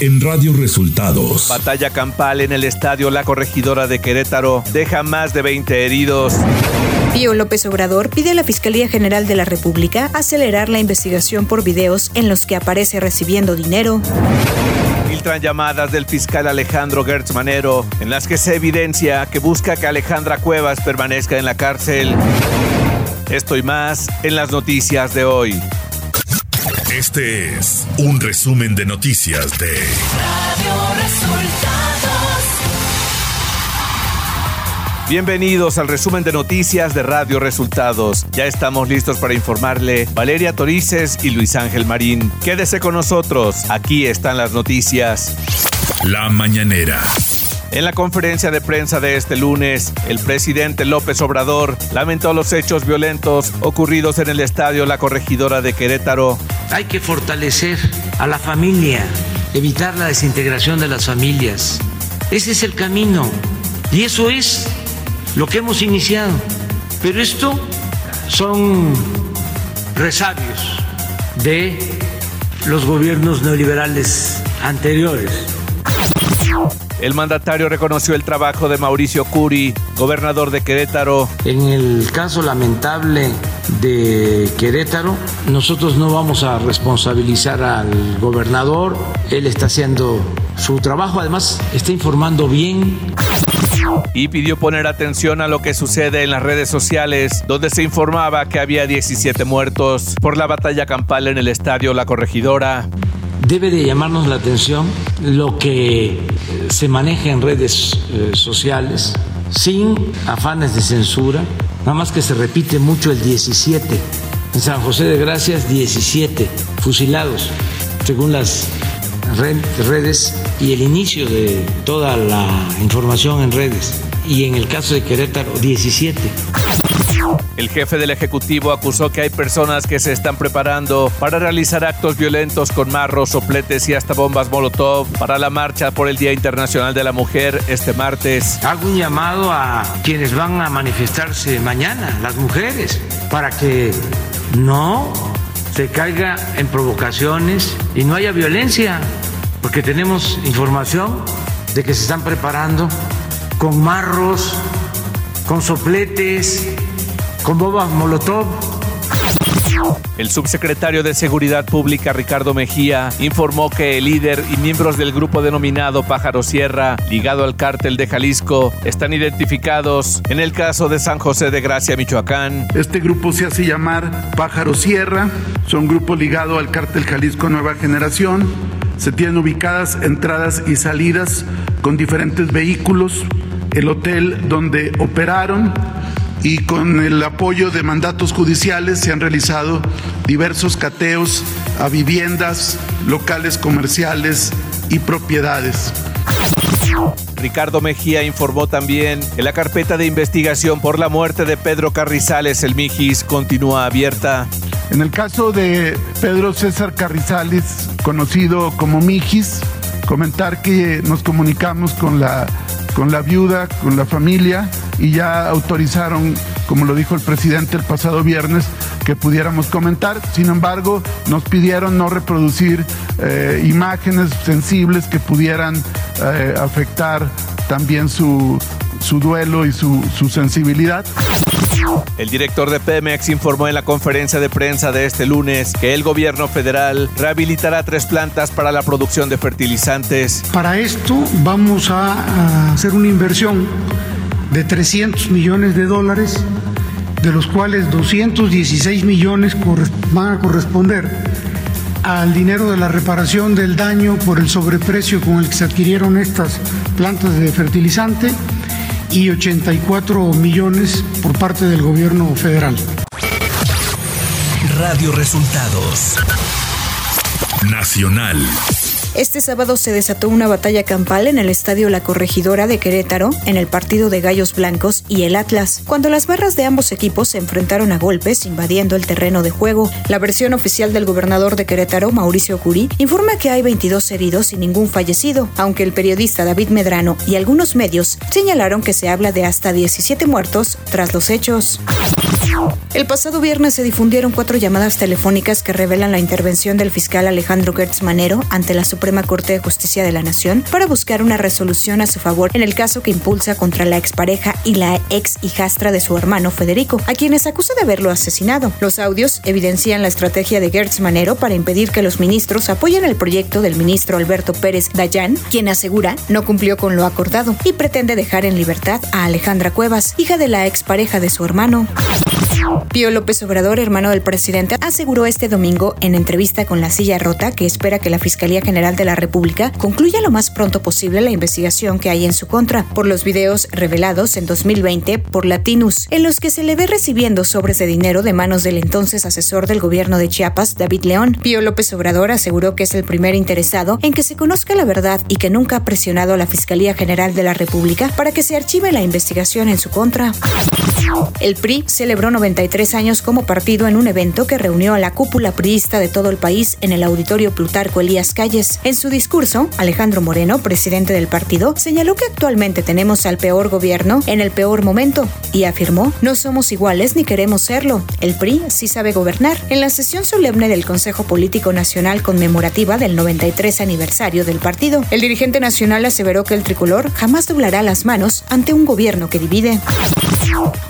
en Radio Resultados. Batalla campal en el estadio La Corregidora de Querétaro deja más de 20 heridos. Pío López Obrador pide a la Fiscalía General de la República acelerar la investigación por videos en los que aparece recibiendo dinero. Filtran llamadas del fiscal Alejandro Gertz Manero en las que se evidencia que busca que Alejandra Cuevas permanezca en la cárcel. Esto y más en las noticias de hoy. Este es un resumen de noticias de Radio Resultados. Bienvenidos al resumen de noticias de Radio Resultados. Ya estamos listos para informarle Valeria Torices y Luis Ángel Marín. Quédese con nosotros, aquí están las noticias. La mañanera. En la conferencia de prensa de este lunes, el presidente López Obrador lamentó los hechos violentos ocurridos en el estadio La Corregidora de Querétaro. Hay que fortalecer a la familia, evitar la desintegración de las familias. Ese es el camino y eso es lo que hemos iniciado. Pero esto son resabios de los gobiernos neoliberales anteriores. El mandatario reconoció el trabajo de Mauricio Curi, gobernador de Querétaro. En el caso lamentable de Querétaro, nosotros no vamos a responsabilizar al gobernador. Él está haciendo su trabajo, además está informando bien. Y pidió poner atención a lo que sucede en las redes sociales, donde se informaba que había 17 muertos por la batalla campal en el estadio La Corregidora debe de llamarnos la atención lo que se maneja en redes eh, sociales sin afanes de censura, nada más que se repite mucho el 17. En San José de Gracias, 17 fusilados, según las redes y el inicio de toda la información en redes. Y en el caso de Querétaro, 17. El jefe del Ejecutivo acusó que hay personas que se están preparando para realizar actos violentos con marros, sopletes y hasta bombas Molotov para la marcha por el Día Internacional de la Mujer este martes. Hago un llamado a quienes van a manifestarse mañana, las mujeres, para que no se caiga en provocaciones y no haya violencia, porque tenemos información de que se están preparando con marros, con sopletes, con bombas Molotov. El subsecretario de Seguridad Pública Ricardo Mejía informó que el líder y miembros del grupo denominado Pájaro Sierra, ligado al cártel de Jalisco, están identificados en el caso de San José de Gracia, Michoacán. Este grupo se hace llamar Pájaro Sierra, son grupo ligado al cártel Jalisco Nueva Generación. Se tienen ubicadas entradas y salidas con diferentes vehículos, el hotel donde operaron y con el apoyo de mandatos judiciales se han realizado diversos cateos a viviendas, locales comerciales y propiedades. Ricardo Mejía informó también que la carpeta de investigación por la muerte de Pedro Carrizales, el Mijis, continúa abierta. En el caso de Pedro César Carrizales, conocido como Mijis, comentar que nos comunicamos con la, con la viuda, con la familia, y ya autorizaron, como lo dijo el presidente el pasado viernes, que pudiéramos comentar. Sin embargo, nos pidieron no reproducir eh, imágenes sensibles que pudieran eh, afectar también su, su duelo y su, su sensibilidad. El director de Pemex informó en la conferencia de prensa de este lunes que el gobierno federal rehabilitará tres plantas para la producción de fertilizantes. Para esto vamos a hacer una inversión de 300 millones de dólares, de los cuales 216 millones van a corresponder al dinero de la reparación del daño por el sobreprecio con el que se adquirieron estas plantas de fertilizante y 84 millones por parte del gobierno federal. Radio Resultados Nacional. Este sábado se desató una batalla campal en el estadio La Corregidora de Querétaro, en el partido de Gallos Blancos y el Atlas, cuando las barras de ambos equipos se enfrentaron a golpes invadiendo el terreno de juego. La versión oficial del gobernador de Querétaro, Mauricio Curí, informa que hay 22 heridos y ningún fallecido, aunque el periodista David Medrano y algunos medios señalaron que se habla de hasta 17 muertos tras los hechos. El pasado viernes se difundieron cuatro llamadas telefónicas que revelan la intervención del fiscal Alejandro Gertz Manero ante la Suprema Suprema Corte de Justicia de la Nación para buscar una resolución a su favor en el caso que impulsa contra la expareja y la ex hijastra de su hermano Federico, a quienes acusa de haberlo asesinado. Los audios evidencian la estrategia de Gertz Manero para impedir que los ministros apoyen el proyecto del ministro Alberto Pérez Dayan, quien asegura no cumplió con lo acordado y pretende dejar en libertad a Alejandra Cuevas, hija de la expareja de su hermano. Pío López Obrador, hermano del presidente, aseguró este domingo en entrevista con La Silla Rota que espera que la Fiscalía General de la República concluya lo más pronto posible la investigación que hay en su contra por los videos revelados en 2020 por Latinus, en los que se le ve recibiendo sobres de dinero de manos del entonces asesor del gobierno de Chiapas, David León. Pío López Obrador aseguró que es el primer interesado en que se conozca la verdad y que nunca ha presionado a la Fiscalía General de la República para que se archive la investigación en su contra. El PRI celebró 93 años como partido en un evento que reunió a la cúpula priista de todo el país en el auditorio Plutarco Elías Calles. En su discurso, Alejandro Moreno, presidente del partido, señaló que actualmente tenemos al peor gobierno en el peor momento y afirmó, no somos iguales ni queremos serlo. El PRI sí sabe gobernar. En la sesión solemne del Consejo Político Nacional conmemorativa del 93 aniversario del partido, el dirigente nacional aseveró que el tricolor jamás doblará las manos ante un gobierno que divide.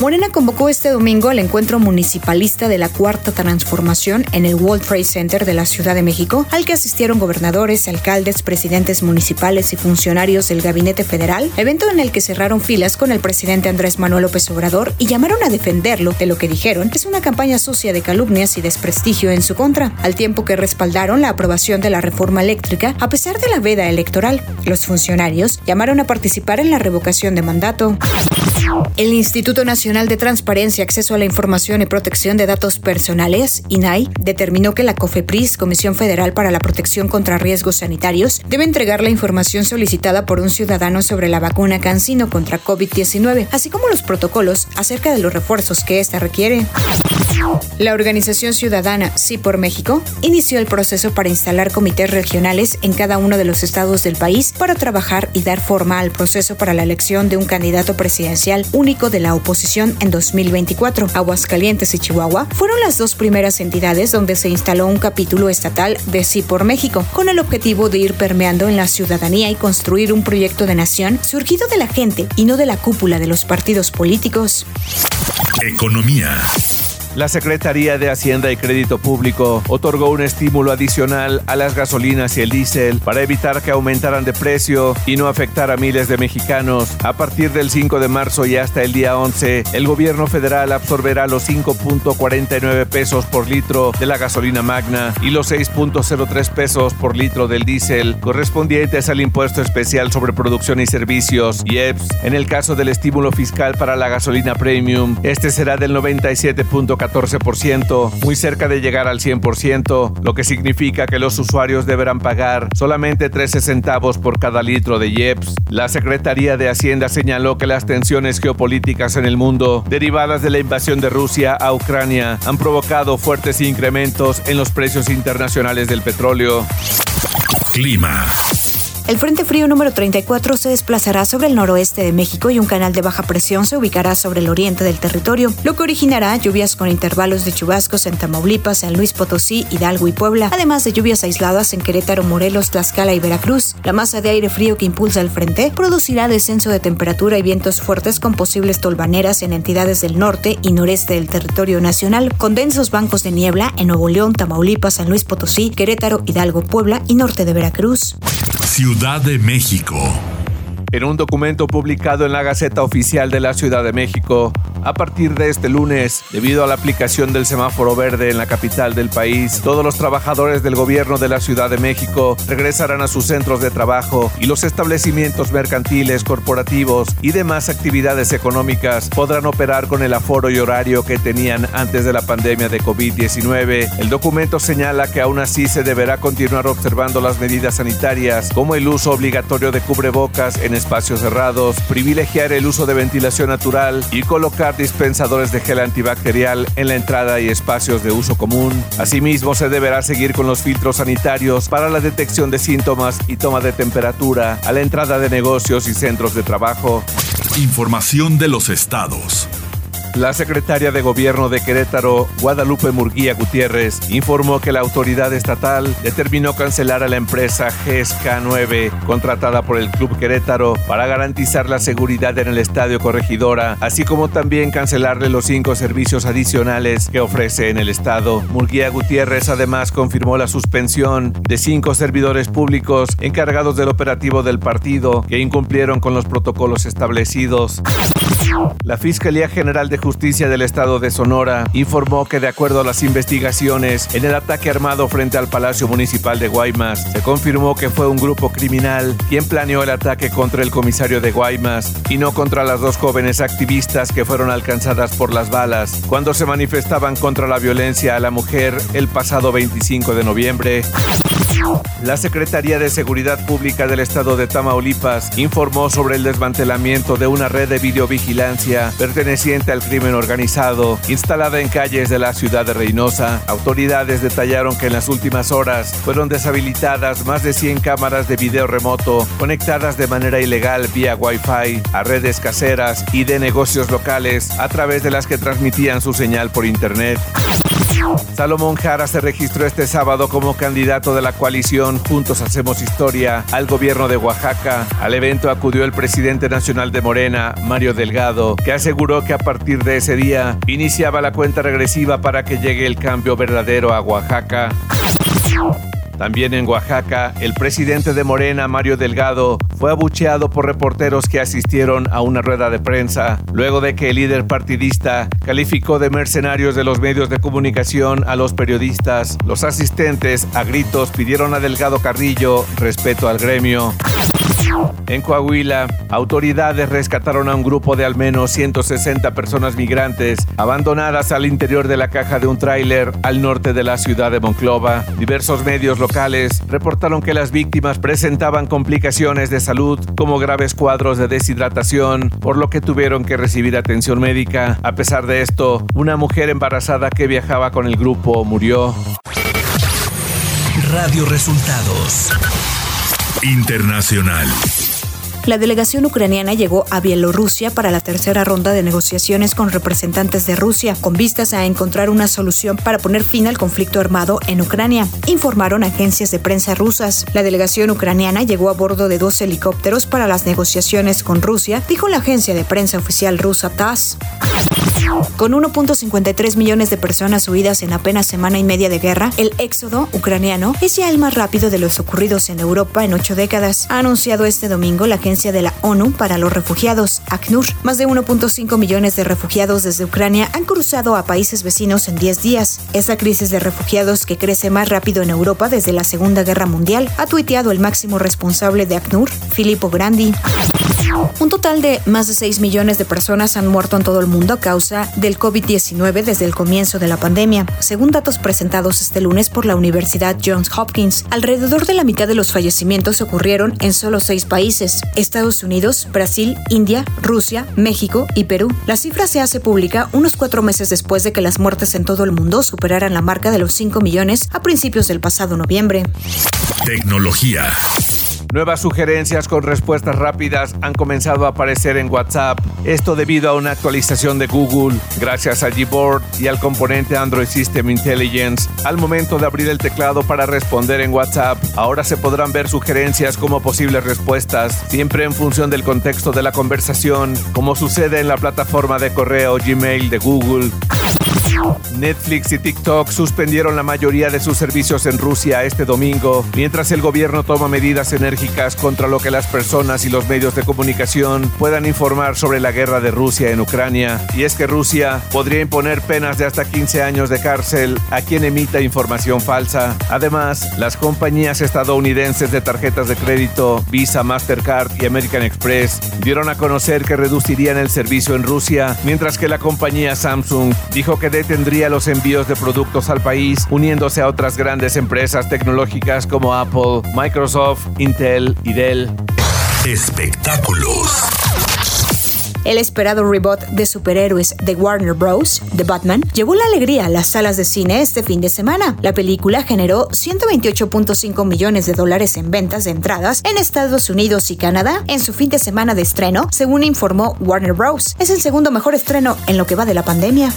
Morena convocó este domingo al encuentro municipalista de la Cuarta Transformación en el World Trade Center de la Ciudad de México, al que asistieron gobernadores, alcaldes, presidentes municipales y funcionarios del Gabinete Federal, evento en el que cerraron filas con el presidente Andrés Manuel López Obrador y llamaron a defenderlo de lo que dijeron es una campaña sucia de calumnias y desprestigio en su contra, al tiempo que respaldaron la aprobación de la reforma eléctrica a pesar de la veda electoral. Los funcionarios llamaron a participar en la revocación de mandato. El Instituto Nacional de Transparencia, Acceso a la Información y Protección de Datos Personales, INAI, determinó que la COFEPRIS, Comisión Federal para la Protección contra Riesgos Sanitarios, debe entregar la información solicitada por un ciudadano sobre la vacuna Cancino contra COVID-19, así como los protocolos acerca de los refuerzos que ésta requiere. La organización ciudadana Sí por México inició el proceso para instalar comités regionales en cada uno de los estados del país para trabajar y dar forma al proceso para la elección de un candidato presidencial único de la oposición en 2024. Aguascalientes y Chihuahua fueron las dos primeras entidades donde se instaló un capítulo estatal de Sí por México, con el objetivo de ir permeando en la ciudadanía y construir un proyecto de nación surgido de la gente y no de la cúpula de los partidos políticos. Economía. La Secretaría de Hacienda y Crédito Público otorgó un estímulo adicional a las gasolinas y el diésel para evitar que aumentaran de precio y no afectar a miles de mexicanos. A partir del 5 de marzo y hasta el día 11, el gobierno federal absorberá los 5.49 pesos por litro de la gasolina magna y los 6.03 pesos por litro del diésel correspondientes al impuesto especial sobre producción y servicios IEPS. En el caso del estímulo fiscal para la gasolina premium, este será del 97.14 14%, muy cerca de llegar al 100%, lo que significa que los usuarios deberán pagar solamente 13 centavos por cada litro de IEPS. La Secretaría de Hacienda señaló que las tensiones geopolíticas en el mundo, derivadas de la invasión de Rusia a Ucrania, han provocado fuertes incrementos en los precios internacionales del petróleo. Clima. El Frente Frío número 34 se desplazará sobre el noroeste de México y un canal de baja presión se ubicará sobre el oriente del territorio, lo que originará lluvias con intervalos de chubascos en Tamaulipas, San Luis Potosí, Hidalgo y Puebla, además de lluvias aisladas en Querétaro, Morelos, Tlaxcala y Veracruz. La masa de aire frío que impulsa el frente producirá descenso de temperatura y vientos fuertes con posibles tolvaneras en entidades del norte y noreste del territorio nacional, con densos bancos de niebla en Nuevo León, Tamaulipas, San Luis Potosí, Querétaro, Hidalgo, Puebla y norte de Veracruz. De México. En un documento publicado en la Gaceta Oficial de la Ciudad de México, a partir de este lunes, debido a la aplicación del semáforo verde en la capital del país, todos los trabajadores del gobierno de la Ciudad de México regresarán a sus centros de trabajo y los establecimientos mercantiles, corporativos y demás actividades económicas podrán operar con el aforo y horario que tenían antes de la pandemia de COVID-19. El documento señala que aún así se deberá continuar observando las medidas sanitarias como el uso obligatorio de cubrebocas en espacios cerrados, privilegiar el uso de ventilación natural y colocar dispensadores de gel antibacterial en la entrada y espacios de uso común. Asimismo, se deberá seguir con los filtros sanitarios para la detección de síntomas y toma de temperatura a la entrada de negocios y centros de trabajo. Información de los estados. La secretaria de Gobierno de Querétaro, Guadalupe Murguía Gutiérrez, informó que la autoridad estatal determinó cancelar a la empresa GESCA 9, contratada por el Club Querétaro, para garantizar la seguridad en el Estadio Corregidora, así como también cancelarle los cinco servicios adicionales que ofrece en el Estado. Murguía Gutiérrez además confirmó la suspensión de cinco servidores públicos encargados del operativo del partido que incumplieron con los protocolos establecidos. La Fiscalía General de Justicia del Estado de Sonora informó que de acuerdo a las investigaciones en el ataque armado frente al Palacio Municipal de Guaymas, se confirmó que fue un grupo criminal quien planeó el ataque contra el comisario de Guaymas y no contra las dos jóvenes activistas que fueron alcanzadas por las balas cuando se manifestaban contra la violencia a la mujer el pasado 25 de noviembre. La Secretaría de Seguridad Pública del Estado de Tamaulipas informó sobre el desmantelamiento de una red de videovigilancia perteneciente al crimen organizado instalada en calles de la ciudad de Reynosa. Autoridades detallaron que en las últimas horas fueron deshabilitadas más de 100 cámaras de video remoto conectadas de manera ilegal vía Wi-Fi a redes caseras y de negocios locales a través de las que transmitían su señal por Internet. Salomón Jara se registró este sábado como candidato de la coalición Juntos Hacemos Historia al gobierno de Oaxaca. Al evento acudió el presidente nacional de Morena, Mario Delgado, que aseguró que a partir de ese día iniciaba la cuenta regresiva para que llegue el cambio verdadero a Oaxaca. También en Oaxaca, el presidente de Morena, Mario Delgado, fue abucheado por reporteros que asistieron a una rueda de prensa, luego de que el líder partidista calificó de mercenarios de los medios de comunicación a los periodistas. Los asistentes, a gritos, pidieron a Delgado Carrillo respeto al gremio. En Coahuila, autoridades rescataron a un grupo de al menos 160 personas migrantes abandonadas al interior de la caja de un tráiler al norte de la ciudad de Monclova. Diversos medios locales reportaron que las víctimas presentaban complicaciones de salud como graves cuadros de deshidratación, por lo que tuvieron que recibir atención médica. A pesar de esto, una mujer embarazada que viajaba con el grupo murió. Radio Resultados Internacional. La delegación ucraniana llegó a Bielorrusia para la tercera ronda de negociaciones con representantes de Rusia, con vistas a encontrar una solución para poner fin al conflicto armado en Ucrania, informaron agencias de prensa rusas. La delegación ucraniana llegó a bordo de dos helicópteros para las negociaciones con Rusia, dijo la agencia de prensa oficial rusa TASS. Con 1.53 millones de personas huidas en apenas semana y media de guerra, el éxodo ucraniano es ya el más rápido de los ocurridos en Europa en ocho décadas, ha anunciado este domingo la agencia de la ONU para los refugiados, ACNUR. Más de 1.5 millones de refugiados desde Ucrania han cruzado a países vecinos en 10 días. Esa crisis de refugiados que crece más rápido en Europa desde la Segunda Guerra Mundial, ha tuiteado el máximo responsable de ACNUR, Filippo Grandi. Un total de más de 6 millones de personas han muerto en todo el mundo a causa del COVID-19 desde el comienzo de la pandemia, según datos presentados este lunes por la Universidad Johns Hopkins. Alrededor de la mitad de los fallecimientos ocurrieron en solo seis países, Estados Unidos, Brasil, India, Rusia, México y Perú. La cifra se hace pública unos cuatro meses después de que las muertes en todo el mundo superaran la marca de los 5 millones a principios del pasado noviembre. Tecnología. Nuevas sugerencias con respuestas rápidas han comenzado a aparecer en WhatsApp, esto debido a una actualización de Google, gracias a Gboard y al componente Android System Intelligence. Al momento de abrir el teclado para responder en WhatsApp, ahora se podrán ver sugerencias como posibles respuestas, siempre en función del contexto de la conversación, como sucede en la plataforma de correo Gmail de Google. Netflix y TikTok suspendieron la mayoría de sus servicios en Rusia este domingo, mientras el gobierno toma medidas enérgicas contra lo que las personas y los medios de comunicación puedan informar sobre la guerra de Rusia en Ucrania. Y es que Rusia podría imponer penas de hasta 15 años de cárcel a quien emita información falsa. Además, las compañías estadounidenses de tarjetas de crédito, Visa, Mastercard y American Express, dieron a conocer que reducirían el servicio en Rusia, mientras que la compañía Samsung dijo que detendría los envíos de productos al país, uniéndose a otras grandes empresas tecnológicas como Apple, Microsoft, Intel y Dell. Espectáculos. El esperado reboot de superhéroes de Warner Bros., The Batman, llevó la alegría a las salas de cine este fin de semana. La película generó 128.5 millones de dólares en ventas de entradas en Estados Unidos y Canadá en su fin de semana de estreno, según informó Warner Bros. Es el segundo mejor estreno en lo que va de la pandemia.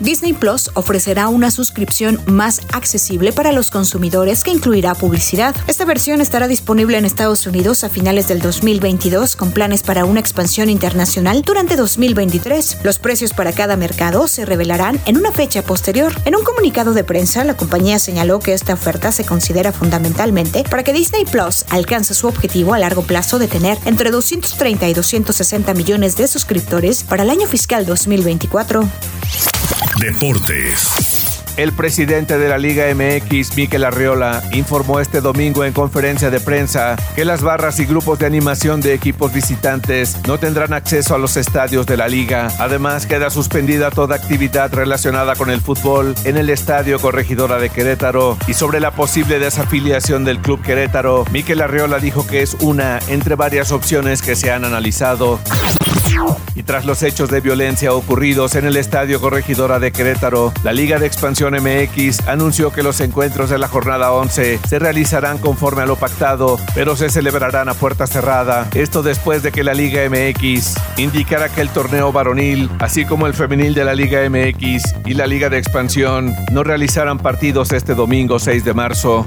Disney Plus ofrecerá una suscripción más accesible para los consumidores que incluirá publicidad. Esta versión estará disponible en Estados Unidos a finales del 2022 con planes para una expansión internacional durante 2023. Los precios para cada mercado se revelarán en una fecha posterior. En un comunicado de prensa, la compañía señaló que esta oferta se considera fundamentalmente para que Disney Plus alcance su objetivo a largo plazo de tener entre 230 y 260 millones de suscriptores para el año fiscal 2024. Deportes. El presidente de la Liga MX, Miquel Arriola, informó este domingo en conferencia de prensa que las barras y grupos de animación de equipos visitantes no tendrán acceso a los estadios de la liga. Además, queda suspendida toda actividad relacionada con el fútbol en el Estadio Corregidora de Querétaro y sobre la posible desafiliación del Club Querétaro, Miquel Arriola dijo que es una entre varias opciones que se han analizado. Y tras los hechos de violencia ocurridos en el Estadio Corregidora de Querétaro, la Liga de Expansión MX anunció que los encuentros de la jornada 11 se realizarán conforme a lo pactado, pero se celebrarán a puerta cerrada. Esto después de que la Liga MX indicara que el torneo varonil, así como el femenil de la Liga MX y la Liga de Expansión, no realizarán partidos este domingo 6 de marzo.